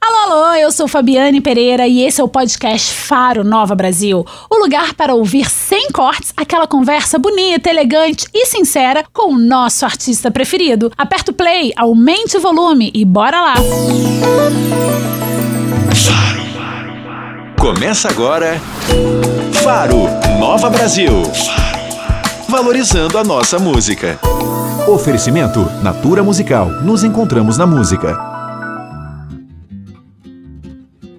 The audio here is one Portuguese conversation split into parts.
Alô, alô, eu sou Fabiane Pereira e esse é o podcast Faro Nova Brasil. O lugar para ouvir sem cortes aquela conversa bonita, elegante e sincera com o nosso artista preferido. Aperta o play, aumente o volume e bora lá! Começa agora Faro Nova Brasil. Valorizando a nossa música. Oferecimento Natura Musical. Nos encontramos na música.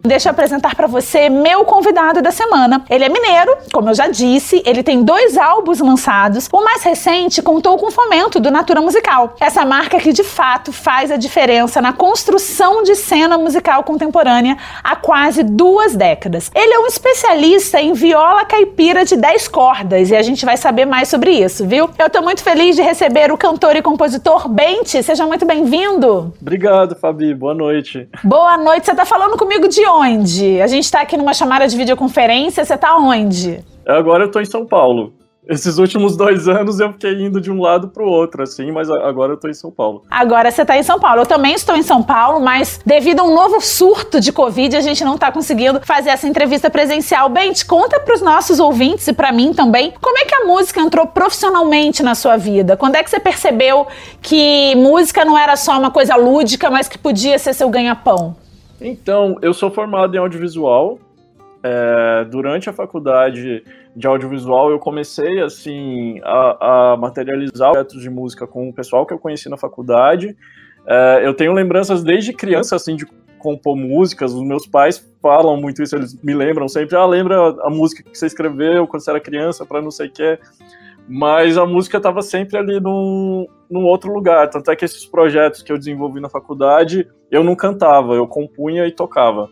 Deixa eu apresentar para você meu convidado da semana. Ele é mineiro, como eu já disse, ele tem dois álbuns lançados. O mais recente contou com o fomento do Natura Musical, essa marca que de fato faz a diferença na construção de cena musical contemporânea há quase duas décadas. Ele é um especialista em viola caipira de 10 cordas e a gente vai saber mais sobre isso, viu? Eu tô muito feliz de receber o cantor e compositor Bente. Seja muito bem-vindo. Obrigado, Fabi. Boa noite. Boa noite. Você tá falando comigo de onde? Onde? A gente está aqui numa chamada de videoconferência, você está onde? Agora eu estou em São Paulo. Esses últimos dois anos eu fiquei indo de um lado para o outro, assim, mas agora eu estou em São Paulo. Agora você está em São Paulo. Eu também estou em São Paulo, mas devido a um novo surto de Covid, a gente não está conseguindo fazer essa entrevista presencial. Bem, te conta para os nossos ouvintes e para mim também, como é que a música entrou profissionalmente na sua vida? Quando é que você percebeu que música não era só uma coisa lúdica, mas que podia ser seu ganha-pão? Então, eu sou formado em audiovisual. É, durante a faculdade de audiovisual, eu comecei assim a, a, materializar projetos de música com o pessoal que eu conheci na faculdade. É, eu tenho lembranças desde criança assim de compor músicas. Os meus pais falam muito isso, eles me lembram sempre. Ah, lembra a música que você escreveu quando você era criança para não sei o que mas a música estava sempre ali num, num outro lugar. Tanto é que esses projetos que eu desenvolvi na faculdade, eu não cantava, eu compunha e tocava.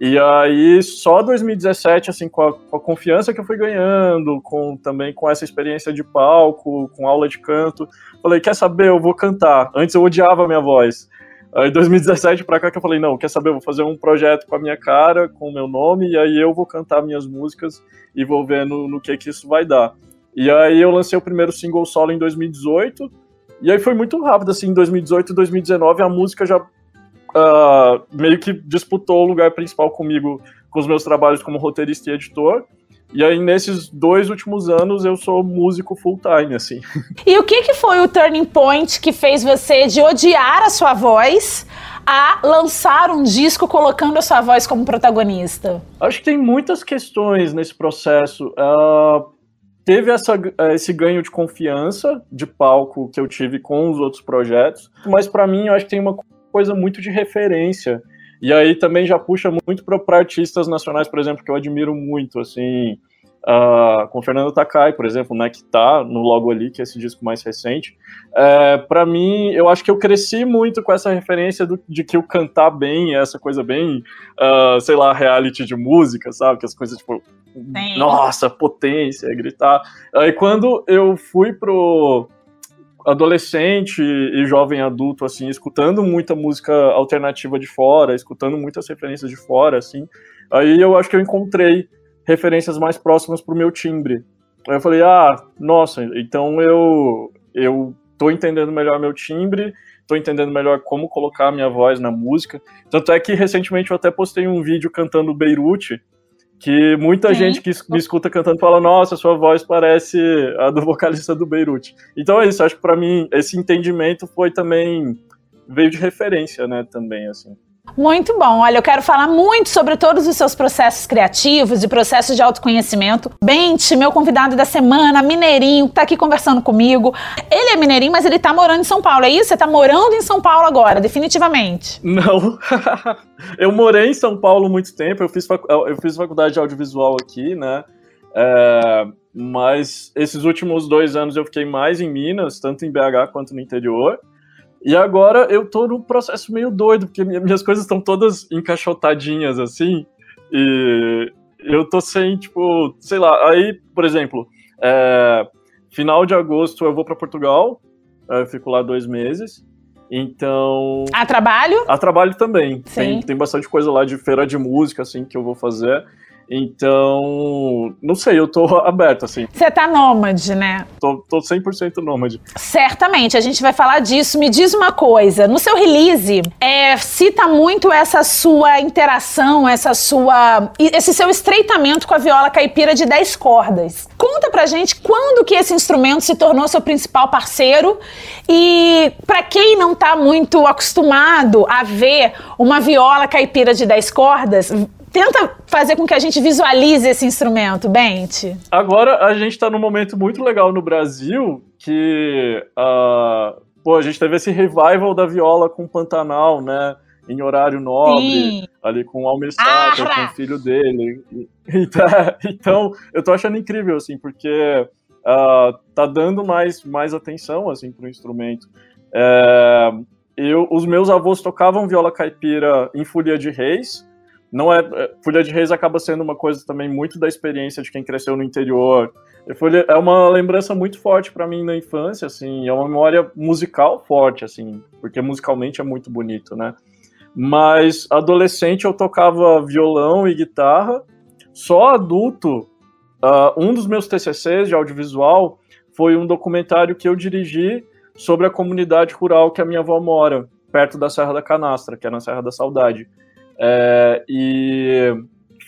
E aí, só 2017, assim, com a, com a, confiança que eu fui ganhando, com também com essa experiência de palco, com aula de canto, falei, quer saber, eu vou cantar. Antes eu odiava a minha voz. Aí, 2017 pra cá que eu falei, não, quer saber, eu vou fazer um projeto com a minha cara, com o meu nome, e aí eu vou cantar minhas músicas e vou ver no, no que que isso vai dar. E aí eu lancei o primeiro single solo em 2018. E aí foi muito rápido, assim, em 2018 e 2019 a música já uh, meio que disputou o lugar principal comigo com os meus trabalhos como roteirista e editor. E aí, nesses dois últimos anos, eu sou músico full-time, assim. E o que, que foi o turning point que fez você de odiar a sua voz a lançar um disco colocando a sua voz como protagonista? Acho que tem muitas questões nesse processo. Uh, teve essa, eh, esse ganho de confiança de palco que eu tive com os outros projetos, mas para mim eu acho que tem uma coisa muito de referência. E aí também já puxa muito para artistas nacionais, por exemplo, que eu admiro muito, assim, uh, com Fernando Takai, por exemplo, né, que tá no Logo Ali, que é esse disco mais recente. É, para mim, eu acho que eu cresci muito com essa referência do, de que o cantar bem é essa coisa bem, uh, sei lá, reality de música, sabe? Que as coisas, tipo, Sim. nossa, potência, gritar. Aí quando eu fui pro adolescente e jovem adulto, assim, escutando muita música alternativa de fora, escutando muitas referências de fora, assim, aí eu acho que eu encontrei referências mais próximas pro meu timbre. Aí eu falei, ah, nossa, então eu, eu tô entendendo melhor meu timbre, tô entendendo melhor como colocar a minha voz na música. Tanto é que recentemente eu até postei um vídeo cantando Beirute, que muita Sim. gente que me escuta cantando fala, nossa, sua voz parece a do vocalista do Beirute. Então é isso, acho que para mim esse entendimento foi também veio de referência, né, também assim. Muito bom. Olha, eu quero falar muito sobre todos os seus processos criativos e processos de autoconhecimento. Bente, meu convidado da semana, mineirinho, tá aqui conversando comigo. Ele é mineirinho, mas ele tá morando em São Paulo. É isso? Você tá morando em São Paulo agora, definitivamente? Não. eu morei em São Paulo muito tempo. Eu fiz, eu fiz faculdade de audiovisual aqui, né? É... Mas esses últimos dois anos eu fiquei mais em Minas, tanto em BH quanto no interior. E agora eu tô num processo meio doido, porque minhas coisas estão todas encaixotadinhas assim. E eu tô sem, tipo, sei lá. Aí, por exemplo, é, final de agosto eu vou para Portugal, eu fico lá dois meses. Então. A trabalho? A trabalho também. Tem, tem bastante coisa lá de feira de música, assim, que eu vou fazer. Então, não sei, eu tô aberto, assim. Você tá nômade, né? Tô, tô 100% nômade. Certamente, a gente vai falar disso. Me diz uma coisa, no seu release, é, cita muito essa sua interação, essa sua, esse seu estreitamento com a viola caipira de 10 cordas. Conta pra gente quando que esse instrumento se tornou seu principal parceiro e para quem não tá muito acostumado a ver uma viola caipira de 10 cordas, Tenta fazer com que a gente visualize esse instrumento, Bente. Agora a gente está num momento muito legal no Brasil que uh, pô, a gente teve esse revival da viola com Pantanal, né? Em horário nobre, Sim. ali com o Almir Sater, com o filho dele. Então, então, eu tô achando incrível, assim, porque uh, tá dando mais, mais atenção, assim, pro instrumento. É, eu, os meus avós tocavam viola caipira em Folia de Reis, não é, é Folha de Reis acaba sendo uma coisa também muito da experiência de quem cresceu no interior. Folha, é uma lembrança muito forte para mim na infância, assim, é uma memória musical forte, assim, porque musicalmente é muito bonito, né? Mas adolescente eu tocava violão e guitarra. Só adulto, uh, um dos meus TCCs de audiovisual foi um documentário que eu dirigi sobre a comunidade rural que a minha avó mora, perto da Serra da Canastra, que é na Serra da Saudade. É, e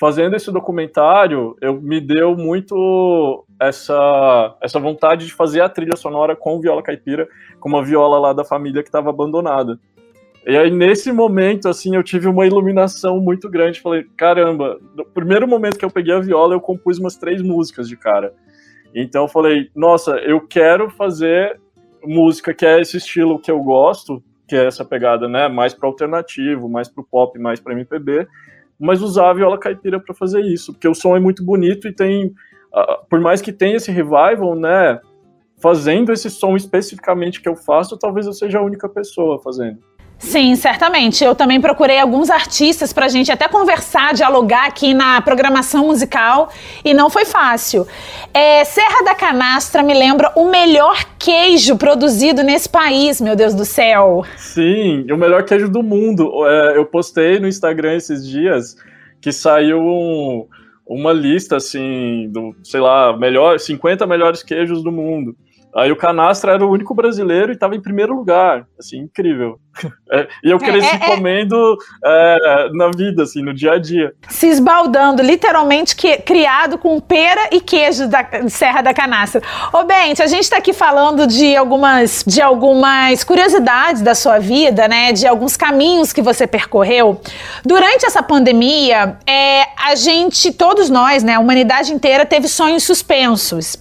fazendo esse documentário, eu me deu muito essa, essa vontade de fazer a trilha sonora com viola caipira, com uma viola lá da família que estava abandonada. E aí, nesse momento, assim, eu tive uma iluminação muito grande. Falei, caramba, no primeiro momento que eu peguei a viola, eu compus umas três músicas de cara. Então, eu falei, nossa, eu quero fazer música que é esse estilo que eu gosto, que é essa pegada, né, mais para alternativo, mais para o pop, mais para MPB, mas usar a viola caipira para fazer isso, porque o som é muito bonito e tem, uh, por mais que tenha esse revival, né, fazendo esse som especificamente que eu faço, talvez eu seja a única pessoa fazendo. Sim, certamente. Eu também procurei alguns artistas para a gente até conversar, dialogar aqui na programação musical e não foi fácil. É, Serra da Canastra me lembra o melhor queijo produzido nesse país, meu Deus do céu. Sim, o melhor queijo do mundo. É, eu postei no Instagram esses dias que saiu um, uma lista assim do, sei lá, melhor 50 melhores queijos do mundo. Aí o Canastra era o único brasileiro e estava em primeiro lugar, assim, incrível. É, e eu cresci é, é, é, comendo é, na vida, assim, no dia a dia. Se esbaldando, literalmente que, criado com pera e queijo da Serra da Canastra. Ô, Bente, a gente está aqui falando de algumas, de algumas curiosidades da sua vida, né? De alguns caminhos que você percorreu. Durante essa pandemia, é, a gente, todos nós, né, a humanidade inteira, teve sonhos suspensos.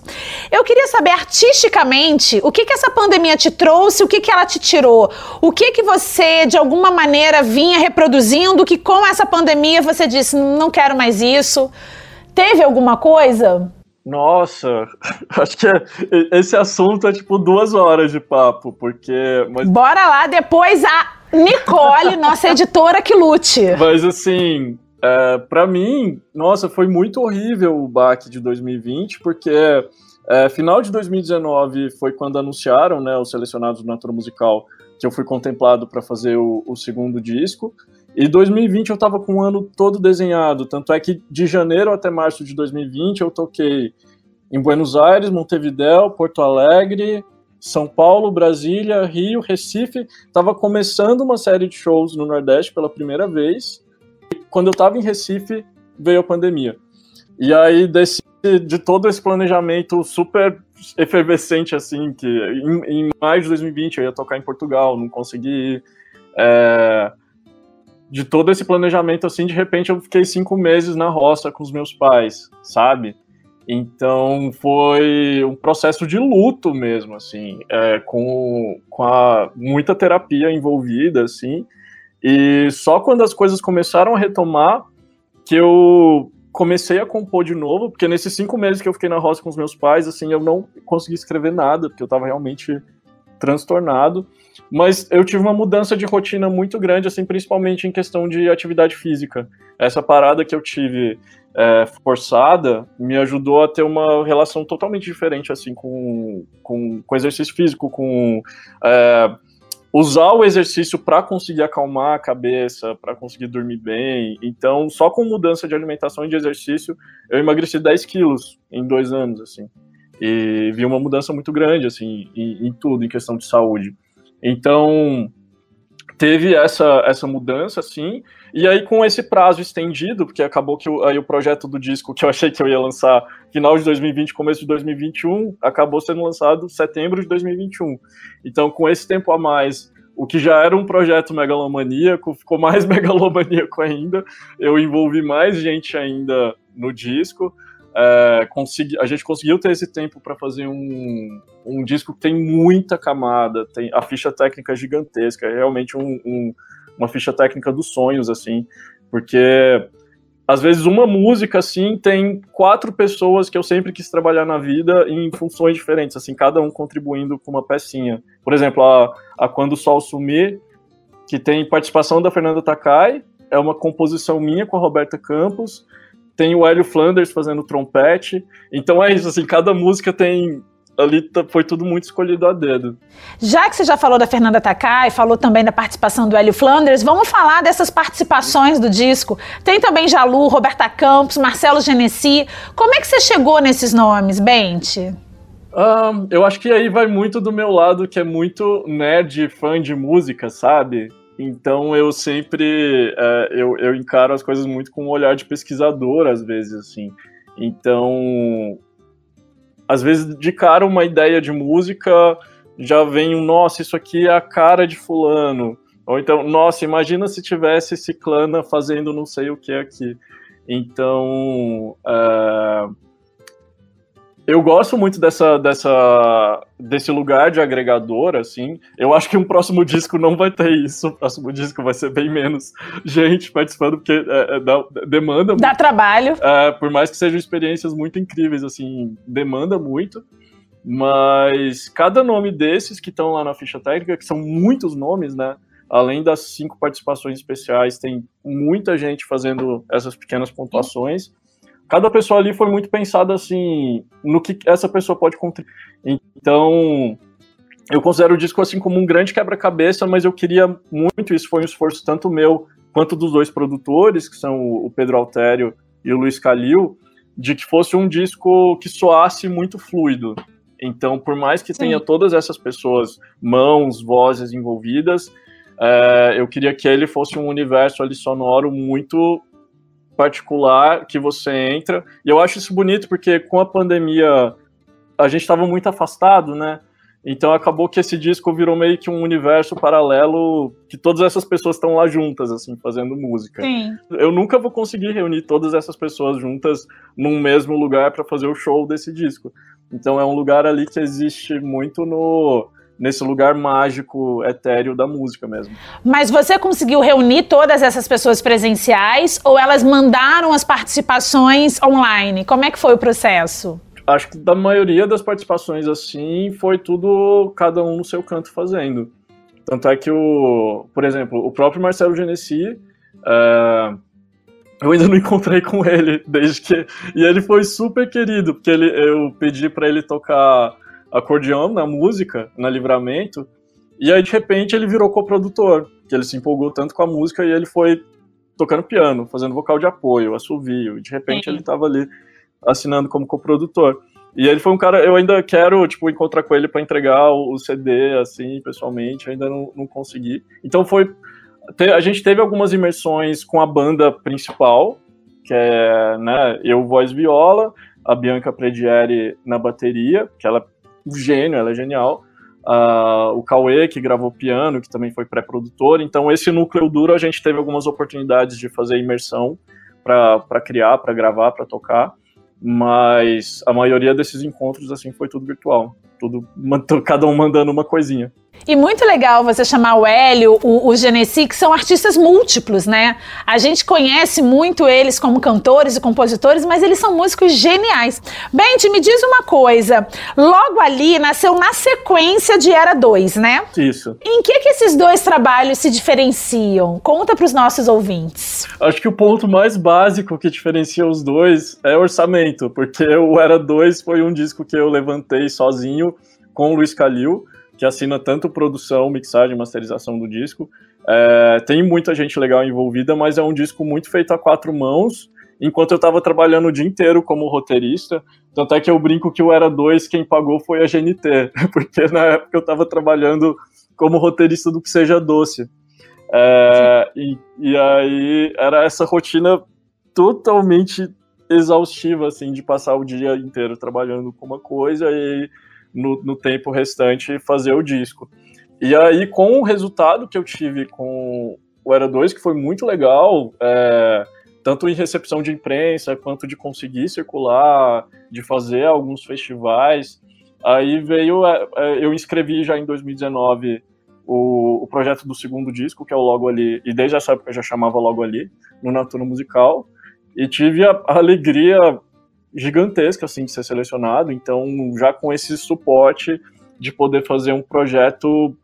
Eu queria saber artisticamente o que, que essa pandemia te trouxe, o que, que ela te tirou, o que, que você, de alguma maneira, vinha reproduzindo que com essa pandemia você disse, não quero mais isso? Teve alguma coisa? Nossa, acho que é, esse assunto é tipo duas horas de papo, porque. Mas... Bora lá, depois a Nicole, nossa editora, que lute. Mas assim, é, para mim, nossa, foi muito horrível o baque de 2020, porque é, final de 2019 foi quando anunciaram né, os selecionados do Natura Musical que eu fui contemplado para fazer o, o, segundo disco. E 2020 eu estava com o ano todo desenhado, tanto é que de janeiro até março de 2020 eu toquei em Buenos Aires, Montevidéu, Porto Alegre, São Paulo, Brasília, Rio, Recife. Estava começando uma série de shows no Nordeste pela primeira vez. E quando eu estava em Recife, veio a pandemia. E aí, desse, de todo esse planejamento super efervescente, assim, que em, em maio de 2020 eu ia tocar em Portugal, não consegui ir. É, de todo esse planejamento, assim, de repente eu fiquei cinco meses na roça com os meus pais, sabe? Então foi um processo de luto mesmo, assim, é, com, com a, muita terapia envolvida, assim. E só quando as coisas começaram a retomar que eu comecei a compor de novo, porque nesses cinco meses que eu fiquei na roça com os meus pais, assim, eu não consegui escrever nada, porque eu estava realmente transtornado. Mas eu tive uma mudança de rotina muito grande, assim, principalmente em questão de atividade física. Essa parada que eu tive é, forçada me ajudou a ter uma relação totalmente diferente, assim, com, com, com exercício físico, com é, usar o exercício para conseguir acalmar a cabeça, para conseguir dormir bem. Então, só com mudança de alimentação e de exercício, eu emagreci 10 quilos em dois anos, assim. E vi uma mudança muito grande, assim, em, em tudo, em questão de saúde. Então, teve essa, essa mudança, assim, e aí com esse prazo estendido, porque acabou que o, aí o projeto do disco que eu achei que eu ia lançar final de 2020, começo de 2021, acabou sendo lançado setembro de 2021. Então, com esse tempo a mais, o que já era um projeto megalomaníaco ficou mais megalomaníaco ainda. Eu envolvi mais gente ainda no disco. É, consegui, a gente conseguiu ter esse tempo para fazer um, um disco que tem muita camada, tem a ficha técnica gigantesca, é realmente um, um, uma ficha técnica dos sonhos, assim, porque às vezes uma música assim tem quatro pessoas que eu sempre quis trabalhar na vida em funções diferentes, assim, cada um contribuindo com uma pecinha. Por exemplo, a, a Quando o Sol Sumir, que tem participação da Fernanda Takai, é uma composição minha com a Roberta Campos, tem o Hélio Flanders fazendo trompete. Então é isso, assim, cada música tem. Ali foi tudo muito escolhido a dedo. Já que você já falou da Fernanda Takai, falou também da participação do Hélio Flanders, vamos falar dessas participações do disco. Tem também Jalu, Roberta Campos, Marcelo Genesi. Como é que você chegou nesses nomes, Bente? Um, eu acho que aí vai muito do meu lado, que é muito nerd, fã de música, sabe? Então eu sempre é, eu, eu encaro as coisas muito com um olhar de pesquisador, às vezes, assim. Então, às vezes, de cara, uma ideia de música já vem um, nossa, isso aqui é a cara de fulano. Ou então, nossa, imagina se tivesse ciclana fazendo não sei o que aqui. Então, é, eu gosto muito dessa, dessa, desse lugar de agregador, assim. Eu acho que um próximo disco não vai ter isso. O próximo disco vai ser bem menos gente participando, porque é, é, dá, demanda Dá muito. trabalho. É, por mais que sejam experiências muito incríveis, assim, demanda muito. Mas cada nome desses que estão lá na ficha técnica, que são muitos nomes, né? Além das cinco participações especiais, tem muita gente fazendo essas pequenas pontuações cada pessoa ali foi muito pensada assim no que essa pessoa pode contribuir. Então, eu considero o disco assim como um grande quebra-cabeça, mas eu queria muito, isso foi um esforço tanto meu quanto dos dois produtores, que são o Pedro Altério e o Luiz Calil, de que fosse um disco que soasse muito fluido. Então, por mais que Sim. tenha todas essas pessoas, mãos, vozes envolvidas, é, eu queria que ele fosse um universo ali sonoro muito particular que você entra. E eu acho isso bonito porque com a pandemia a gente estava muito afastado, né? Então acabou que esse disco virou meio que um universo paralelo que todas essas pessoas estão lá juntas, assim, fazendo música. Sim. Eu nunca vou conseguir reunir todas essas pessoas juntas num mesmo lugar para fazer o show desse disco. Então é um lugar ali que existe muito no nesse lugar mágico, etéreo da música mesmo. Mas você conseguiu reunir todas essas pessoas presenciais ou elas mandaram as participações online? Como é que foi o processo? Acho que da maioria das participações assim foi tudo cada um no seu canto fazendo. Tanto é que o, por exemplo, o próprio Marcelo Genesi, é, eu ainda não encontrei com ele desde que e ele foi super querido porque ele, eu pedi para ele tocar acordeão na música, na Livramento, e aí de repente ele virou coprodutor, que ele se empolgou tanto com a música e ele foi tocando piano, fazendo vocal de apoio, assovio, e de repente Sim. ele estava ali assinando como coprodutor. E ele foi um cara, eu ainda quero, tipo, encontrar com ele para entregar o, CD, assim, pessoalmente, ainda não, não consegui. Então foi, a gente teve algumas imersões com a banda principal, que é, né, eu, voz viola, a Bianca Predieri na bateria, que ela gênio, ela é genial. uh, o Cauê, que gravou piano, que também foi pré-produtor. Então, esse núcleo duro, a gente teve algumas oportunidades de fazer imersão para criar, para gravar, para tocar. Mas a maioria desses encontros, assim, foi tudo virtual. Tudo, cada um mandando uma coisinha. E muito legal você chamar o Hélio, o, o Genesi, que são artistas múltiplos, né? A gente conhece muito eles como cantores e compositores, mas eles são músicos geniais. Bente, me diz uma coisa. Logo ali nasceu na sequência de Era 2, né? Isso. Em que, que esses dois trabalhos se diferenciam? Conta para os nossos ouvintes. Acho que o ponto mais básico que diferencia os dois é orçamento, porque o Era 2 foi um disco que eu levantei sozinho com o Luiz Calil que assina tanto produção, mixagem, masterização do disco. É, tem muita gente legal envolvida, mas é um disco muito feito a quatro mãos, enquanto eu estava trabalhando o dia inteiro como roteirista. Tanto é que eu brinco que o Era 2, quem pagou foi a GNT, porque na época eu estava trabalhando como roteirista do Que Seja Doce. É, e, e aí era essa rotina totalmente exaustiva, assim, de passar o dia inteiro trabalhando com uma coisa e no, no tempo restante fazer o disco. E aí, com o resultado que eu tive com o Era 2, que foi muito legal, é, tanto em recepção de imprensa, quanto de conseguir circular, de fazer alguns festivais. Aí veio, é, é eu inscrevi já em 2019 o, o, projeto do segundo disco, que é o Logo Ali, e desde essa época eu já chamava Logo Ali, no Natura Musical, e tive a, a alegria gigantesca assim de ser selecionado, então já com esse suporte de poder fazer um projeto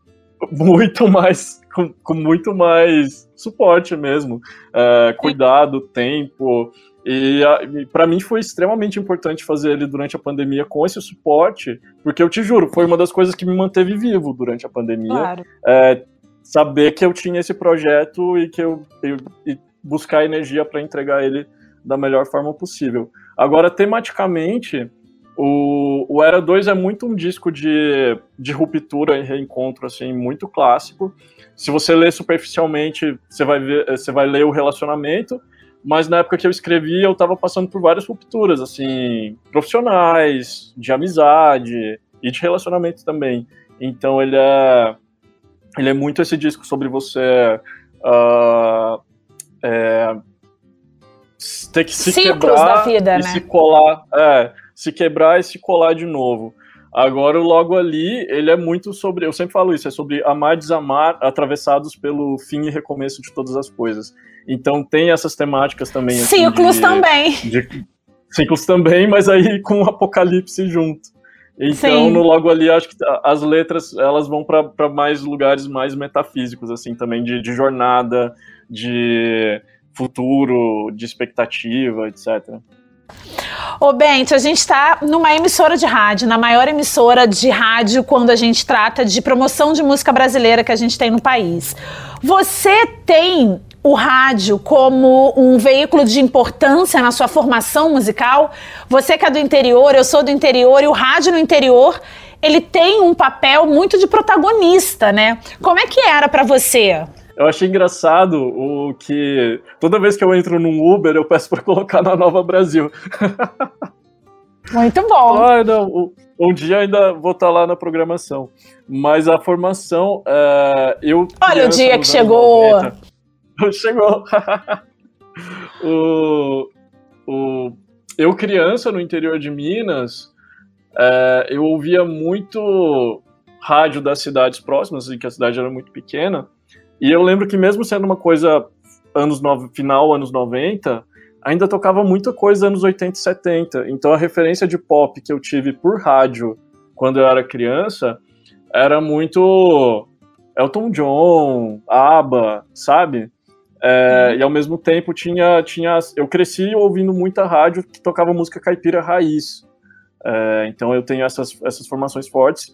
muito mais com, com muito mais suporte mesmo, é, cuidado, tempo e, e para mim foi extremamente importante fazer ele durante a pandemia com esse suporte, porque eu te juro, foi uma das coisas que me manteve vivo durante a pandemia. Claro. É, saber que eu tinha esse projeto e que eu, eu e buscar energia para entregar ele da melhor forma possível. Agora, tematicamente, o, o Era 2 é muito um disco de, de ruptura e reencontro, assim, muito clássico. Se você ler superficialmente, você vai, ver, você vai ler o relacionamento, mas na época que eu escrevi, eu estava passando por várias rupturas, assim, profissionais, de amizade e de relacionamento também. Então ele é, ele é muito esse disco sobre você uh, é, ter que se Ciclos quebrar da vida, e né? se colar, é, se quebrar e se colar de novo. Agora, logo ali, ele é muito sobre. Eu sempre falo isso, é sobre amar e desamar, atravessados pelo fim e recomeço de todas as coisas. Então, tem essas temáticas também. Assim, ciclos de, também. De, ciclos também, mas aí com o apocalipse junto. Então, Sim. no logo ali, acho que as letras elas vão para mais lugares mais metafísicos, assim, também, de, de jornada, de futuro, de expectativa, etc. Ô, Bente, a gente está numa emissora de rádio, na maior emissora de rádio quando a gente trata de promoção de música brasileira que a gente tem no país. Você tem o rádio como um veículo de importância na sua formação musical? Você que é do interior, eu sou do interior, e o rádio no interior, ele tem um papel muito de protagonista, né? Como é que era para você? Eu achei engraçado o que toda vez que eu entro num Uber, eu peço para colocar na Nova Brasil. Muito bom. Ah, não, um dia ainda vou estar tá lá na programação. Mas a formação, é, eu. Olha o dia que chegou. 90, chegou. o, o, eu, criança no interior de Minas, é, eu ouvia muito rádio das cidades próximas, que a cidade era muito pequena. E eu lembro que mesmo sendo uma coisa anos no... final anos 90, ainda tocava muita coisa anos 80 e 70. Então a referência de pop que eu tive por rádio quando eu era criança era muito Elton John, ABBA, sabe? É, e ao mesmo tempo tinha, tinha. Eu cresci ouvindo muita rádio que tocava música caipira raiz. É, então eu tenho essas, essas formações fortes.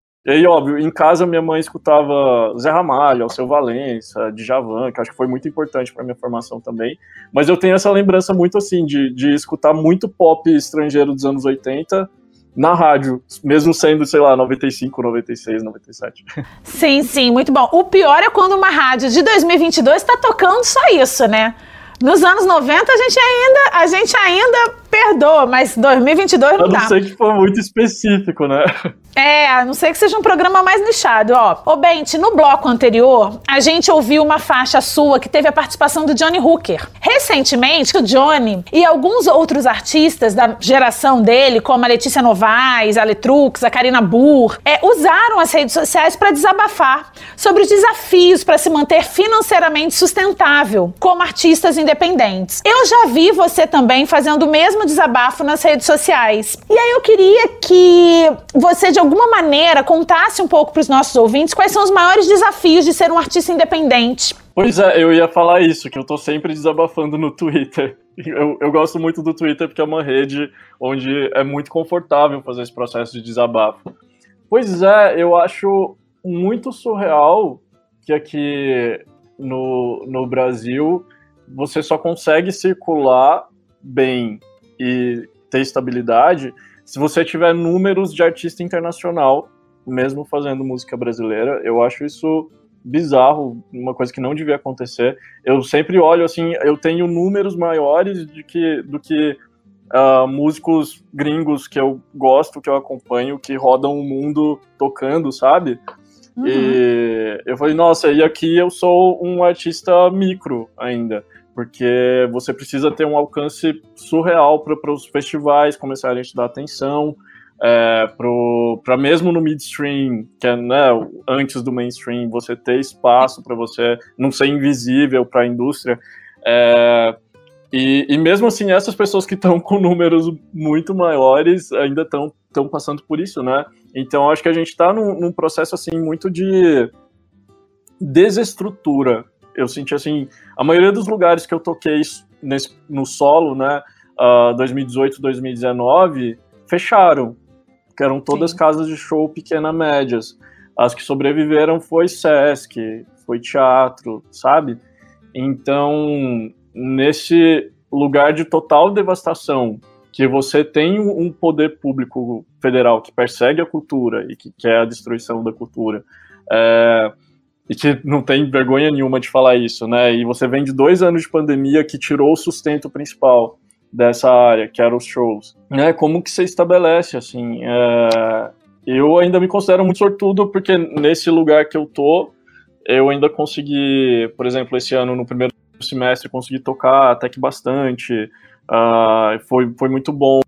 E aí, óbvio, em casa minha mãe escutava Zé Ramalho, Alceu Valença, Djavan, que acho que foi muito importante para minha formação também. Mas eu tenho essa lembrança muito assim de, de escutar muito pop estrangeiro dos anos 80 na rádio, mesmo sendo, sei lá, 95, 96, 97. Sim, sim, muito bom. O pior é quando uma rádio de 2022 está tocando só isso, né? Nos anos 90 a gente ainda, a gente ainda perdoa, mas 2022 não dá. A não ser que for muito específico, né? É, a não ser que seja um programa mais nichado, ó. Ô, Bente, no bloco anterior, a gente ouviu uma faixa sua que teve a participação do Johnny Hooker. Recentemente, o Johnny e alguns outros artistas da geração dele, como a Letícia Novaes, a Letrux, a Karina Burr, é, usaram as redes sociais para desabafar sobre os desafios para se manter financeiramente sustentável como artistas independentes. Eu já vi você também fazendo o mesmo desabafo nas redes sociais. E aí eu queria que você, de alguma maneira, contasse um pouco para os nossos ouvintes quais são os maiores desafios de ser um artista independente. Pois é, eu ia falar isso, que eu tô sempre desabafando no Twitter. Eu, eu gosto muito do Twitter porque é uma rede onde é muito confortável fazer esse processo de desabafo. Pois é, eu acho muito surreal que aqui no, no Brasil você só consegue circular bem e ter estabilidade se você tiver números de artista internacional, mesmo fazendo música brasileira, eu acho isso bizarro, uma coisa que não devia acontecer. Eu sempre olho assim, eu tenho números maiores de que, do que uh, músicos gringos que eu gosto, que eu acompanho, que rodam o mundo tocando, sabe? Uhum. E eu falei, nossa, e aqui eu sou um artista micro ainda porque você precisa ter um alcance surreal para os festivais começarem a te dar atenção, é, para mesmo no midstream, que é né, antes do mainstream, você ter espaço para você não ser invisível para a indústria. É, e, e, mesmo assim, essas pessoas que estão com números muito maiores ainda estão passando por isso, né? Então, acho que a gente está num, num processo assim muito de desestrutura eu senti assim, a maioria dos lugares que eu toquei nesse, no solo, né, uh, 2018, 2019, fecharam, que eram todas Sim. casas de show pequena médias. As que sobreviveram foi Sesc, foi teatro, sabe? Então, nesse lugar de total devastação, que você tem um poder público federal que persegue a cultura e que quer a destruição da cultura, é, e que não tem vergonha nenhuma de falar isso, né? E você vem de dois anos de pandemia que tirou o sustento principal dessa área, que eram os shows. Né? Como que você estabelece, assim? É... Eu ainda me considero muito sortudo, porque nesse lugar que eu tô, eu ainda consegui, por exemplo, esse ano, no primeiro semestre, consegui tocar até que bastante. Uh, foi, foi muito bom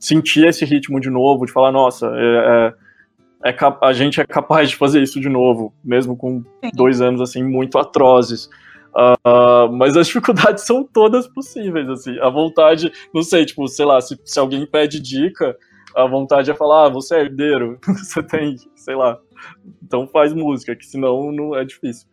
sentir esse ritmo de novo, de falar, nossa, é, é é a gente é capaz de fazer isso de novo, mesmo com dois anos assim muito atrozes. Uh, mas as dificuldades são todas possíveis, assim. A vontade, não sei, tipo, sei lá, se, se alguém pede dica, a vontade é falar, ah, você é herdeiro, você tem, sei lá, então faz música, que senão não é difícil.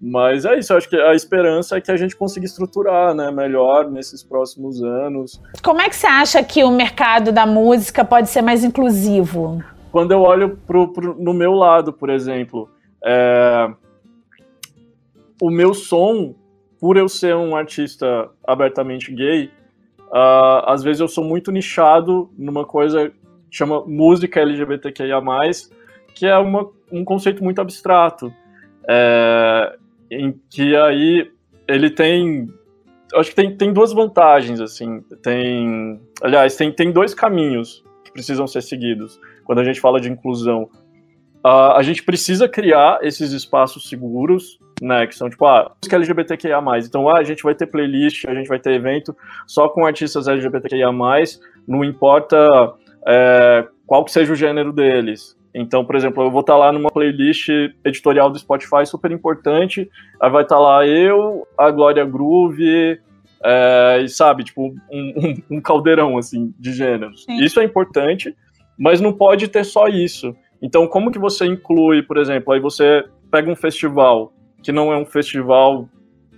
Mas é isso, eu acho que a esperança é que a gente consiga estruturar né, melhor nesses próximos anos. Como é que você acha que o mercado da música pode ser mais inclusivo? Quando eu olho pro, pro, no meu lado, por exemplo, é, o meu som, por eu ser um artista abertamente gay, uh, às vezes eu sou muito nichado numa coisa que chama música LGBTQIA+, que é uma, um conceito muito abstrato, é, em que aí ele tem acho que tem, tem duas vantagens, assim, tem, aliás, tem, tem dois caminhos que precisam ser seguidos quando a gente fala de inclusão. Uh, a gente precisa criar esses espaços seguros, né, que são tipo, ah, música LGBTQIA+. Então, ah, a gente vai ter playlist, a gente vai ter evento só com artistas LGBTQIA+, não importa é, qual que seja o gênero deles. Então, por exemplo, eu vou estar tá lá numa playlist editorial do Spotify super importante, aí vai estar tá lá eu, a Glória Groove, é, e sabe, tipo, um, um, um, caldeirão, assim, de gêneros. Sim. Isso é importante, mas não pode ter só isso. Então, como que você inclui, por exemplo, aí você pega um festival, que não é um festival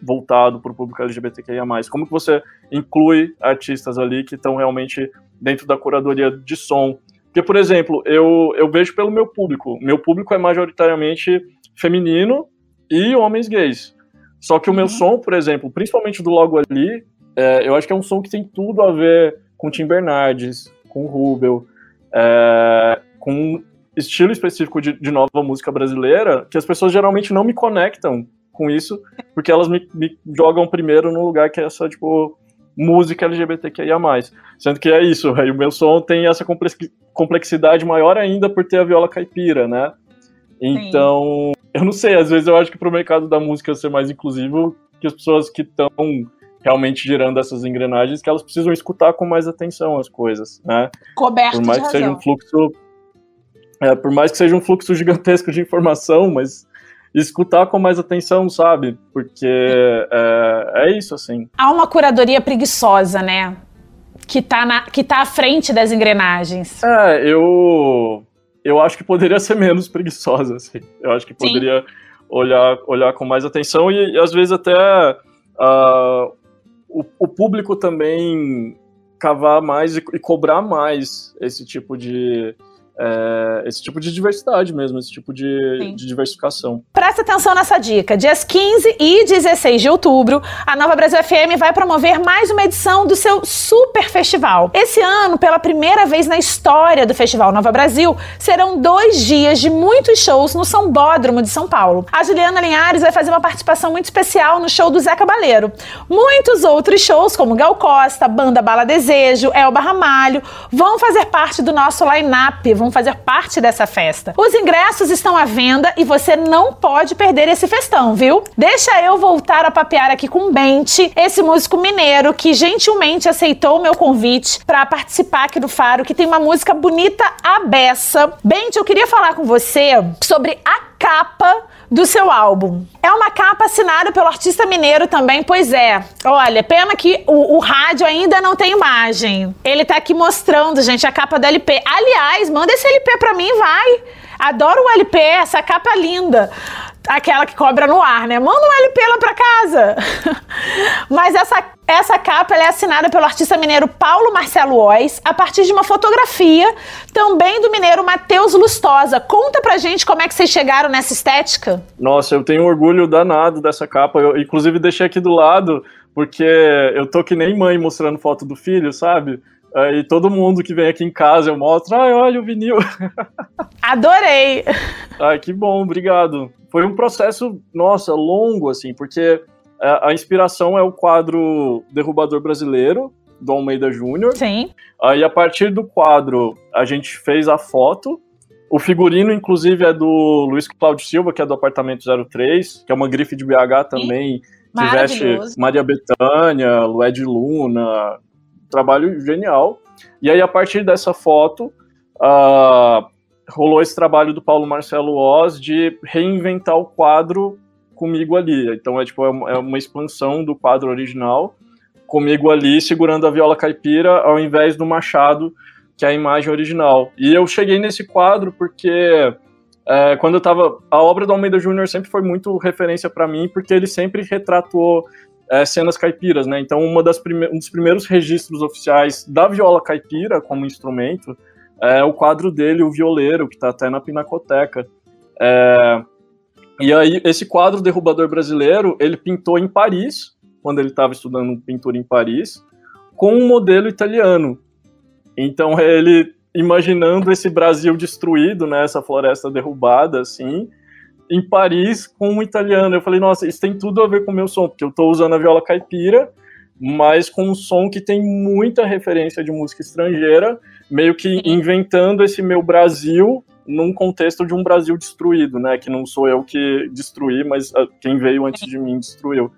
voltado para o público LGBTQIA+, como que você inclui artistas ali que estão realmente dentro da curadoria de som? Porque, por exemplo, eu, eu vejo pelo meu público. Meu público é majoritariamente feminino e homens gays. Só que o meu uhum. som, por exemplo, principalmente do Logo Ali, é, eu acho que é um som que tem tudo a ver com Tim Bernardes, com Rubel, é, com um estilo específico de, de, nova música brasileira, que as pessoas geralmente não me conectam com isso, porque elas me, me jogam primeiro no lugar que é essa, tipo, música LGBTQIA+. Sendo que é isso, o meu som tem essa complexidade maior ainda por ter a viola caipira, né? Então, Sim. eu não sei, às vezes eu acho que pro mercado da música ser mais inclusivo, que as pessoas que estão realmente girando essas engrenagens, que elas precisam escutar com mais atenção as coisas, né? Coberto por mais que razão. seja um fluxo, é, por mais que seja um fluxo gigantesco de informação, mas escutar com mais atenção, sabe? Porque é, é isso, assim. Há uma curadoria preguiçosa, né? Que tá, na, que tá à frente das engrenagens. É, eu eu acho que poderia ser menos preguiçosa, assim. Eu acho que poderia olhar, olhar com mais atenção e, e às vezes até uh, o, o, público também cavar mais e, e cobrar mais esse tipo de, é, esse tipo de diversidade mesmo, esse tipo de, de, diversificação. Presta atenção nessa dica. Dias 15 e 16 de outubro, a Nova Brasil FM vai promover mais uma edição do seu Super Festival. Esse ano, pela primeira vez na história do Festival Nova Brasil, serão dois dias de muitos shows no São Bódromo de São Paulo. A Juliana Linhares vai fazer uma participação muito especial no show do Zé Cabaleiro. Muitos outros shows, como Gal Costa, Banda Bala Desejo, Elba Ramalho, vão fazer parte do nosso line-up, vão fazer parte dessa festa. Os ingressos estão à venda e você não pode perder esse festão, viu? Deixa eu voltar a papear aqui com Bente, esse músico mineiro que gentilmente aceitou o meu convite para participar aqui do Faro, que tem uma música bonita à beça. Bente, eu queria falar com você sobre a capa do seu álbum. É uma capa assinada pelo artista mineiro também, pois é. Olha, pena que o, o, rádio ainda não tem imagem. Ele tá aqui mostrando, gente, a capa do LP. Aliás, manda esse LP pra mim, vai. Adoro o LP, essa capa linda aquela que cobra no ar, né? Manda um LP lá pra casa. Mas essa, essa capa é assinada pelo artista mineiro Paulo Marcelo Ois, a partir de uma fotografia também do mineiro Matheus Lustosa. Conta pra gente como é que vocês chegaram nessa estética. Nossa, eu tenho orgulho danado dessa capa. Eu, inclusive, deixei aqui do lado, porque eu tô que nem mãe mostrando foto do filho, sabe? E todo mundo que vem aqui em casa eu mostro, ai, olha o vinil. Adorei! Ai, que bom, obrigado. Foi um processo, nossa, longo, assim, porque a, a inspiração é o quadro Derrubador Brasileiro, do Almeida Júnior. Sim. Aí, a partir do quadro, a gente fez a foto. O figurino, inclusive, é do Luiz Cláudio Silva, que é do Apartamento 03, que é uma grife de BH também, que veste Maria Bethânia, Lued Luna, trabalho genial. E aí, a partir dessa foto, uh, rolou esse trabalho do Paulo Marcelo Oz de reinventar o quadro comigo ali. Então, é, tipo, é uma, é uma expansão do quadro original, comigo ali segurando a viola caipira, ao invés do machado, que é a imagem original. E eu cheguei nesse quadro porque é, quando eu tava. A obra do Almeida Júnior sempre foi muito referência para mim, porque ele sempre retratou é, cenas caipiras, né? Então, uma das prime um dos primeiros registros oficiais da viola caipira como instrumento é o quadro dele, O Violeiro, que está até na Pinacoteca. É, e aí, esse quadro Derrubador Brasileiro, ele pintou em Paris, quando ele estava estudando pintura em Paris, com um modelo italiano. Então, ele imaginando esse Brasil destruído, né, essa floresta derrubada, assim, em Paris com um italiano. Eu falei, nossa, isso tem tudo a ver com o meu som, porque eu estou usando a viola caipira, mas com um som que tem muita referência de música estrangeira, meio que inventando esse meu Brasil num contexto de um Brasil destruído, né? Que não sou eu que destruí, mas ah, quem veio antes de mim destruiu.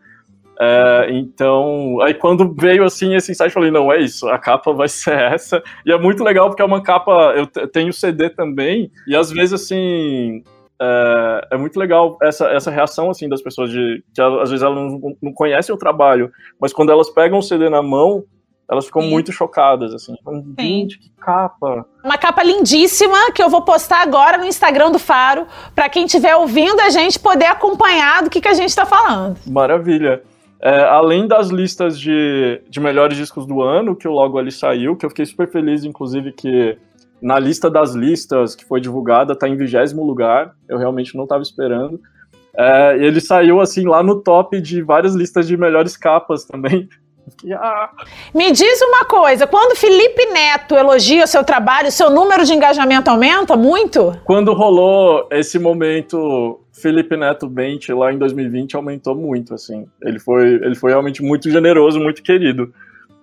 É, então, aí quando veio assim esse insight, eu falei, não, é isso, a capa vai ser essa. E é muito legal porque é uma capa, eu tenho CD também, e às vezes assim, é, é, muito legal essa, essa reação assim das pessoas de que às vezes elas não, não conhecem o trabalho, mas quando elas pegam o CD na mão, elas ficam Sim. muito chocadas, assim. Gente, que capa! Uma capa lindíssima que eu vou postar agora no Instagram do Faro, para quem estiver ouvindo a gente poder acompanhar do que, que a gente está falando. Maravilha. É, além das listas de, de melhores discos do ano, que logo ali saiu, que eu fiquei super feliz, inclusive, que na lista das listas que foi divulgada tá em vigésimo lugar. Eu realmente não estava esperando. É, ele saiu assim lá no top de várias listas de melhores capas também. Ah. Me diz uma coisa, quando Felipe Neto elogia o seu trabalho, seu número de engajamento aumenta muito? Quando rolou esse momento Felipe Neto Bent lá em 2020 aumentou muito, assim. Ele foi, ele foi realmente muito generoso, muito querido.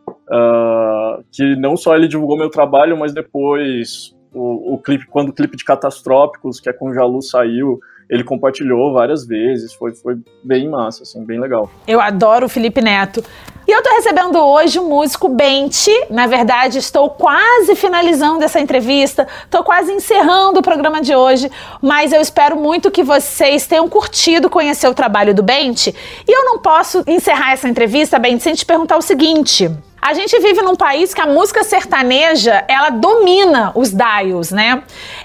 Uh, que não só ele divulgou meu trabalho, mas depois o, o clipe, quando o clipe de Catastrópicos, que é com o Jalu, saiu, ele compartilhou várias vezes, foi, foi bem massa, assim, bem legal. Eu adoro o Felipe Neto. E eu tô recebendo hoje o músico Bente. Na verdade, estou quase finalizando essa entrevista, tô quase encerrando o programa de hoje, mas eu espero muito que vocês tenham curtido conhecer o trabalho do Bente. E eu não posso encerrar essa entrevista, Bente, sem te perguntar o seguinte. A gente vive num país que a música sertaneja, ela domina os dials, né?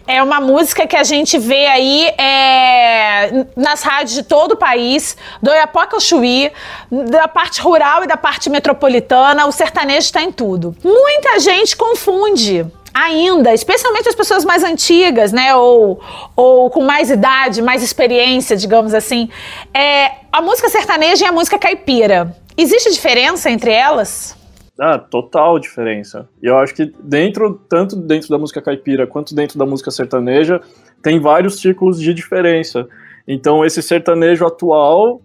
É uma música que a gente vê aí é, nas rádios de todo o país, do Iapoca ao Chuí, da parte rural e da parte metropolitana, o sertanejo está em tudo. Muita gente confunde ainda, especialmente as pessoas mais antigas, né, ou, ou com mais idade, mais experiência, digamos assim, é, a música sertaneja e a música caipira. Existe diferença entre elas? Ah, total diferença. E eu acho que dentro, tanto dentro da música caipira quanto dentro da música sertaneja, tem vários ciclos de diferença. Então, esse sertanejo atual,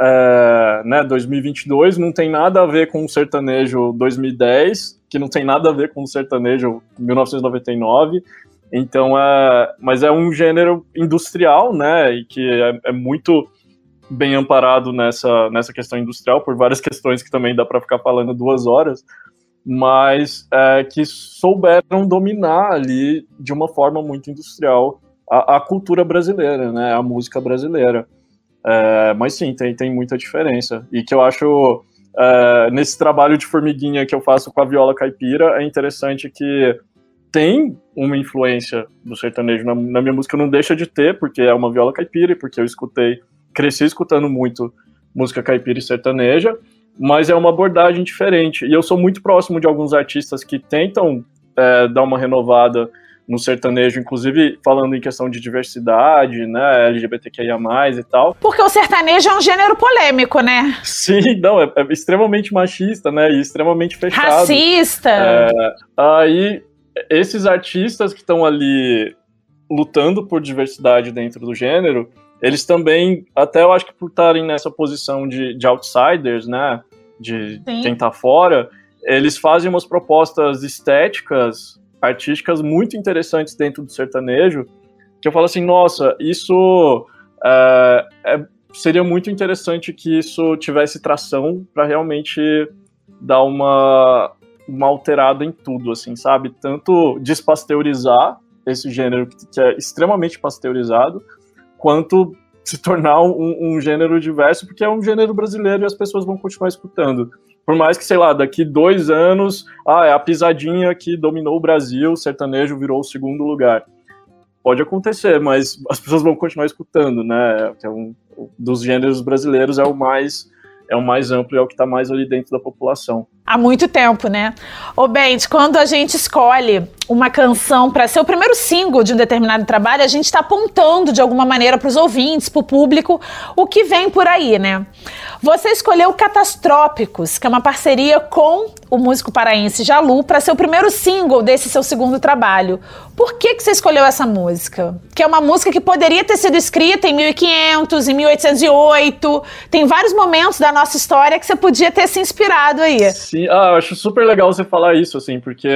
é, né, 2022, não tem nada a ver com o sertanejo 2010, que não tem nada a ver com o sertanejo 1999. Então, é, mas é um gênero industrial, né, e que é, é muito bem amparado nessa, nessa questão industrial, por várias questões que também dá para ficar falando duas horas, mas é, que souberam dominar ali de uma forma muito industrial a, a cultura brasileira, né, a música brasileira. É, mas sim, tem, tem muita diferença. E que eu acho, é, nesse trabalho de formiguinha que eu faço com a viola caipira, é interessante que tem uma influência do sertanejo na, na minha música, não deixa de ter, porque é uma viola caipira e porque eu escutei cresci escutando muito música caipira e sertaneja, mas é uma abordagem diferente. E eu sou muito próximo de alguns artistas que tentam é, dar uma renovada no sertanejo, inclusive falando em questão de diversidade, né, LGBTQIA+, e tal. Porque o sertanejo é um gênero polêmico, né? Sim, não, é, é extremamente machista, né, e extremamente fechado. Racista! É, aí, esses artistas que estão ali lutando por diversidade dentro do gênero, eles também, até eu acho que por estarem nessa posição de, de outsiders, né, de Sim. quem tá fora, eles fazem umas propostas estéticas, artísticas muito interessantes dentro do sertanejo, que eu falo assim, nossa, isso é, é, seria muito interessante que isso tivesse tração para realmente dar uma, uma alterada em tudo, assim, sabe? Tanto despasteurizar esse gênero que é extremamente pasteurizado, quanto se tornar um, um, gênero diverso, porque é um gênero brasileiro e as pessoas vão continuar escutando. Por mais que, sei lá, daqui dois anos, ah, é a pisadinha que dominou o Brasil, o sertanejo virou o segundo lugar. Pode acontecer, mas as pessoas vão continuar escutando, né? É um, dos gêneros brasileiros é o mais é o mais amplo e é o que está mais ali dentro da população. Há muito tempo, né? Ô, Bente, quando a gente escolhe uma canção para ser o primeiro single de um determinado trabalho, a gente está apontando de alguma maneira para os ouvintes, para o público, o que vem por aí, né? Você escolheu Catastrópicos, que é uma parceria com o músico paraense Jalu, para ser o primeiro single desse seu segundo trabalho. Por que, que você escolheu essa música? Que é uma música que poderia ter sido escrita em 1500, em 1808. Tem vários momentos da nossa história que você podia ter se inspirado aí. Sim, ah, eu acho super legal você falar isso, assim, porque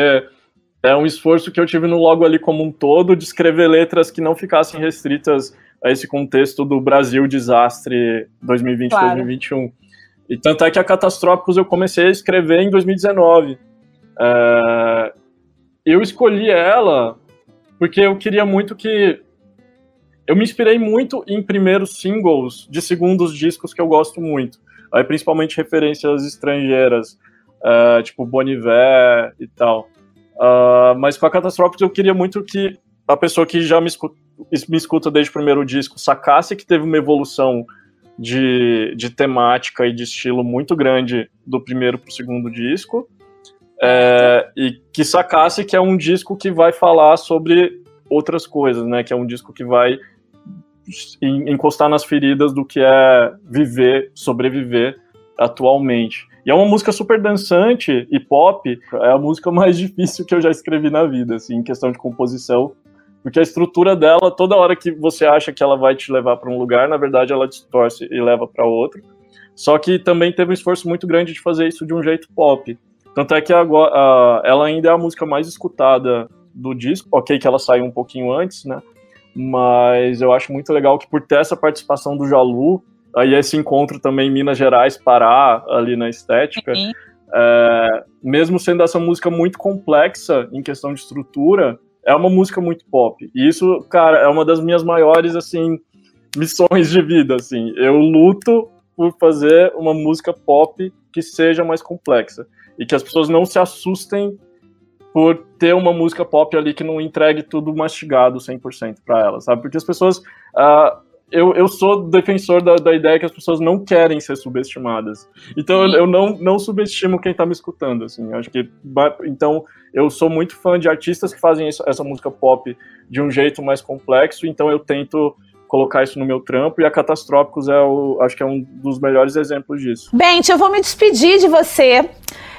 é um esforço que eu tive no logo ali como um todo de escrever letras que não ficassem restritas a esse contexto do Brasil desastre 2020-2021. Claro. E tanto é que a Catastróficos eu comecei a escrever em 2019. É, eu escolhi ela porque eu queria muito que. Eu me inspirei muito em primeiros singles de segundos discos que eu gosto muito. Aí, principalmente referências estrangeiras, uh, tipo Boniver e tal. Uh, mas com a Catastróficos eu queria muito que a pessoa que já me escuta, me escuta desde o primeiro disco sacasse que teve uma evolução de, de temática e de estilo muito grande do primeiro para o segundo disco. É, e que sacasse que é um disco que vai falar sobre outras coisas, né? Que é um disco que vai encostar nas feridas do que é viver, sobreviver atualmente. E é uma música super dançante e pop, é a música mais difícil que eu já escrevi na vida, assim, em questão de composição, porque a estrutura dela, toda hora que você acha que ela vai te levar para um lugar, na verdade ela distorce e leva para outro. Só que também teve um esforço muito grande de fazer isso de um jeito pop. Tanto é que agora, ela ainda é a música mais escutada do disco. Ok, que ela saiu um pouquinho antes, né? Mas eu acho muito legal que por ter essa participação do Jalu, aí esse encontro também em Minas Gerais, Pará, ali na estética, uhum. é, mesmo sendo essa música muito complexa em questão de estrutura, é uma música muito pop. E isso, cara, é uma das minhas maiores, assim, missões de vida, assim. Eu luto por fazer uma música pop que seja mais complexa. E que as pessoas não se assustem por ter uma música pop ali que não entregue tudo mastigado 100% para elas, sabe? Porque as pessoas... Uh, eu, eu sou defensor da, da ideia que as pessoas não querem ser subestimadas. Então eu, eu não, não subestimo quem está me escutando, assim. Acho que então eu sou muito fã de artistas que fazem isso, essa música pop de um jeito mais complexo. Então eu tento colocar isso no meu trampo e a Catastróficos é o, acho que é um dos melhores exemplos disso. Bente, eu vou me despedir de você.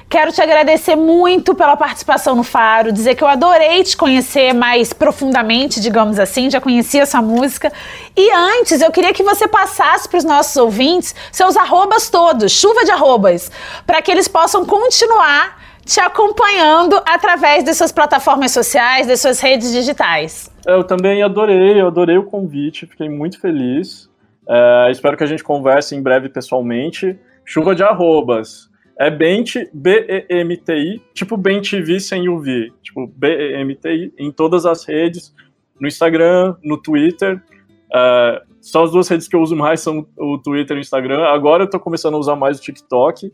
Quero te agradecer muito pela participação no Faro, dizer que eu adorei te conhecer mais profundamente, digamos assim, já conhecia essa música. E antes, eu queria que você passasse para os nossos ouvintes seus arrobas todos, chuva de arrobas, para que eles possam continuar te acompanhando através das suas plataformas sociais, das suas redes digitais. Eu também adorei, eu adorei o convite, fiquei muito feliz. É, espero que a gente converse em breve pessoalmente. Chuva de arrobas é Bent, B-E-M-T-I, tipo Bem TV sem o V, tipo B-E-M-T-I, em todas as redes, no Instagram, no Twitter. Uh, são as duas redes que eu uso mais, são o Twitter e o Instagram. Agora eu tô começando a usar mais o TikTok.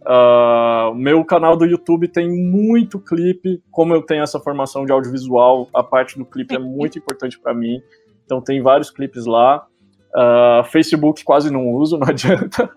Uh, meu canal do YouTube tem muito clipe, como eu tenho essa formação de audiovisual, a parte do clipe é muito importante para mim. Então tem vários clipes lá. Uh, Facebook quase não uso, não adianta.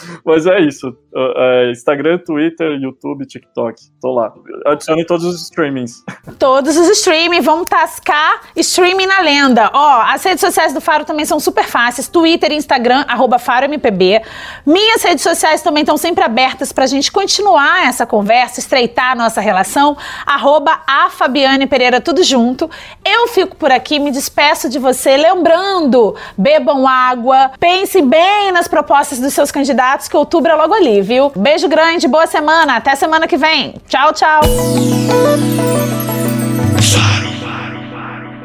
Mas é isso. Uh, Instagram, Twitter, YouTube, TikTok. Tô lá. Adicione todos os streamings. Todos os streamings. Vamos tascar streaming na lenda. Ó, as redes sociais do Faro também são super fáceis. Twitter Instagram, arroba FaroMPB. Minhas redes sociais também estão sempre abertas pra gente continuar essa conversa, estreitar a nossa relação. Arroba a Fabiane Pereira, tudo junto. Eu fico por aqui, me despeço de você, lembrando, bebam água, pensem bem nas propostas dos seus candidatos candidatos que outubro é logo ali, viu? Beijo grande, boa semana, até semana que vem. Tchau, tchau.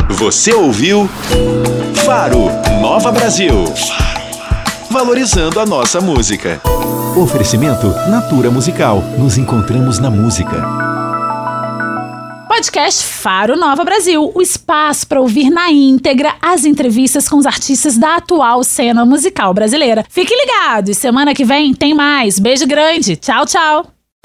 Você ouviu Faro Nova Brasil. Valorizando a nossa música. Oferecimento Natura Musical. Nos encontramos na música. Podcast Faro Nova Brasil, o espaço para ouvir na íntegra as entrevistas com os artistas da atual cena musical brasileira. Fique ligado, semana que vem tem mais. Beijo grande. Tchau, tchau.